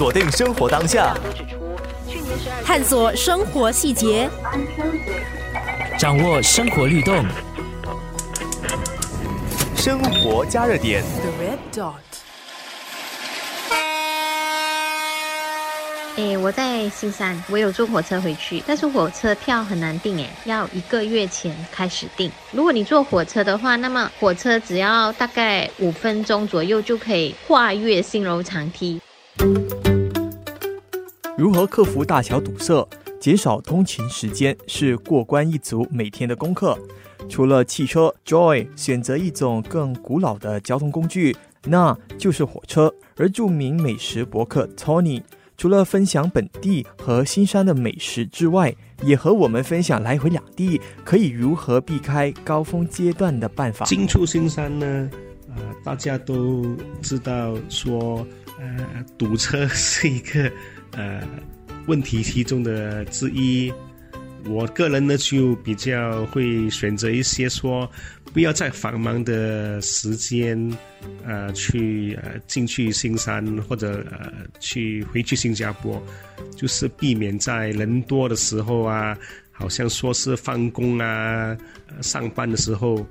锁定生活当下，探索生活细节，掌握生活律动，生活加热点。哎，我在新山，我有坐火车回去，但是火车票很难订，哎，要一个月前开始订。如果你坐火车的话，那么火车只要大概五分钟左右就可以跨越新柔长梯。如何克服大桥堵塞，减少通勤时间，是过关一族每天的功课。除了汽车，Joy 选择一种更古老的交通工具，那就是火车。而著名美食博客 Tony。除了分享本地和新山的美食之外，也和我们分享来回两地可以如何避开高峰阶段的办法。进出新山呢，呃，大家都知道说，呃，堵车是一个呃问题其中的之一。我个人呢，就比较会选择一些说。不要在繁忙的时间，呃，去呃进去新山或者呃去回去新加坡，就是避免在人多的时候啊，好像说是放工啊，上班的时候。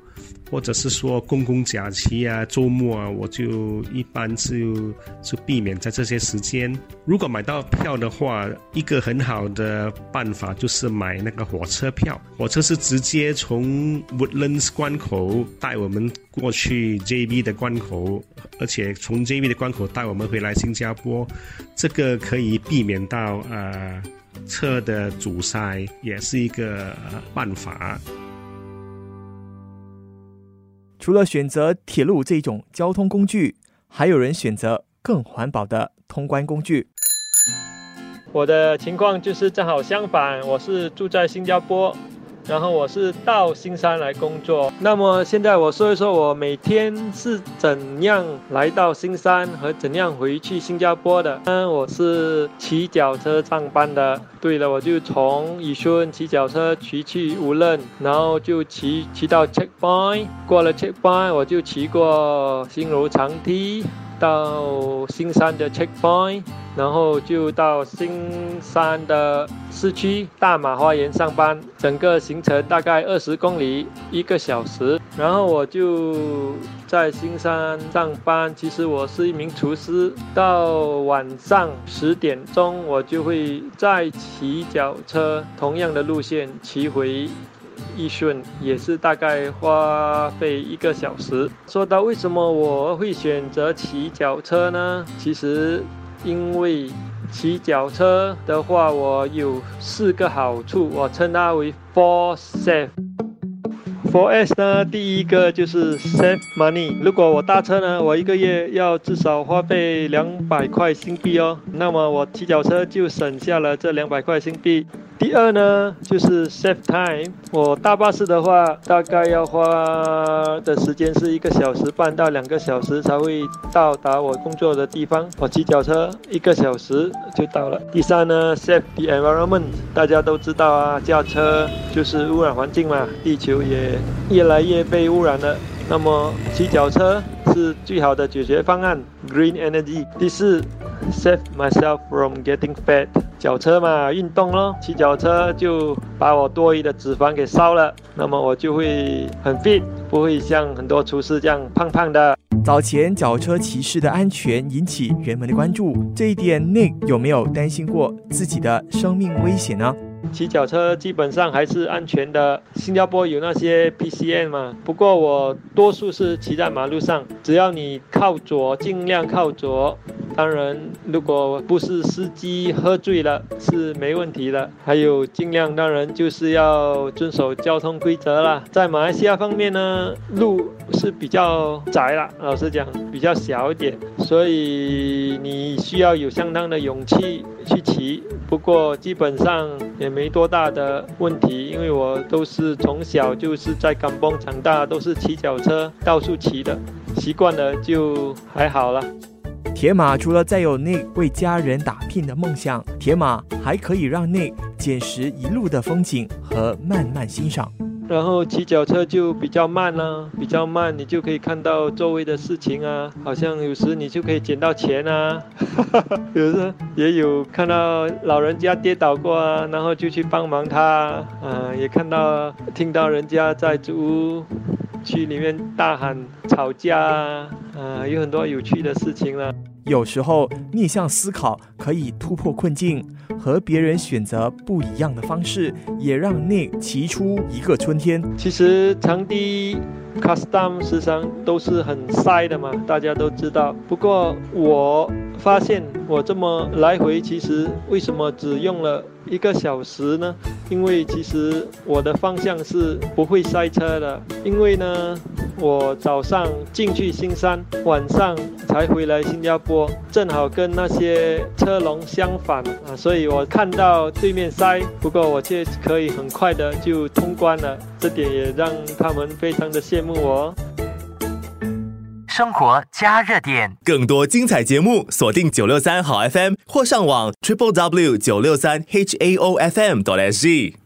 或者是说公共假期啊、周末啊，我就一般就就避免在这些时间。如果买到票的话，一个很好的办法就是买那个火车票。火车是直接从 Woodlands 关口带我们过去 JB 的关口，而且从 JB 的关口带我们回来新加坡，这个可以避免到呃车的阻塞，也是一个办法。除了选择铁路这种交通工具，还有人选择更环保的通关工具。我的情况就是正好相反，我是住在新加坡。然后我是到新山来工作。那么现在我说一说，我每天是怎样来到新山和怎样回去新加坡的。嗯，我是骑脚车上班的。对了，我就从宜顺骑脚车骑去无论，然后就骑骑到 checkpoint，过了 checkpoint，我就骑过新柔长梯。到新山的 checkpoint，然后就到新山的市区大马花园上班，整个行程大概二十公里，一个小时。然后我就在新山上班。其实我是一名厨师。到晚上十点钟，我就会再骑脚车，同样的路线骑回。一顺也是大概花费一个小时。说到为什么我会选择骑脚车呢？其实因为骑脚车的话，我有四个好处，我称它为 Four Safe。Four S 呢，第一个就是 Save Money。如果我搭车呢，我一个月要至少花费两百块新币哦，那么我骑脚车就省下了这两百块新币。第二呢，就是 save time。我搭巴士的话，大概要花的时间是一个小时半到两个小时才会到达我工作的地方。我骑脚车一个小时就到了。第三呢，save the environment。大家都知道啊，驾车就是污染环境嘛，地球也越来越被污染了。那么骑脚车是最好的解决方案，green energy。第四。Save myself from getting fat。脚车嘛，运动咯，骑脚车就把我多余的脂肪给烧了，那么我就会很 fit，不会像很多厨师这样胖胖的。早前脚车骑士的安全引起人们的关注，这一点 Nick 有没有担心过自己的生命危险呢？骑脚车基本上还是安全的。新加坡有那些 PCN 嘛，不过我多数是骑在马路上，只要你靠左，尽量靠左。当然，如果不是司机喝醉了，是没问题的。还有，尽量当然就是要遵守交通规则啦。在马来西亚方面呢，路是比较窄了，老实讲比较小一点，所以你需要有相当的勇气去骑。不过基本上也没多大的问题，因为我都是从小就是在港崩长大，都是骑脚车到处骑的，习惯了就还好了。铁马除了再有内为家人打拼的梦想，铁马还可以让内捡拾一路的风景和慢慢欣赏。然后骑脚车就比较慢啦、比较慢，你就可以看到周围的事情啊，好像有时你就可以捡到钱啊，有时也有看到老人家跌倒过啊，然后就去帮忙他，啊，也看到听到人家在租屋区里面大喊吵架啊，啊，有很多有趣的事情了。有时候逆向思考可以突破困境，和别人选择不一样的方式，也让 Nick 骑出一个春天。其实长堤 custom 时常都是很塞的嘛，大家都知道。不过我发现我这么来回，其实为什么只用了一个小时呢？因为其实我的方向是不会塞车的，因为呢，我早上进去新山，晚上才回来新加坡，正好跟那些车龙相反啊，所以我看到对面塞，不过我却可以很快的就通关了，这点也让他们非常的羡慕我。生活加热点。更多精彩节目，锁定九六三好 FM 或上网 triple w 九六三 h a o f m 点 s g。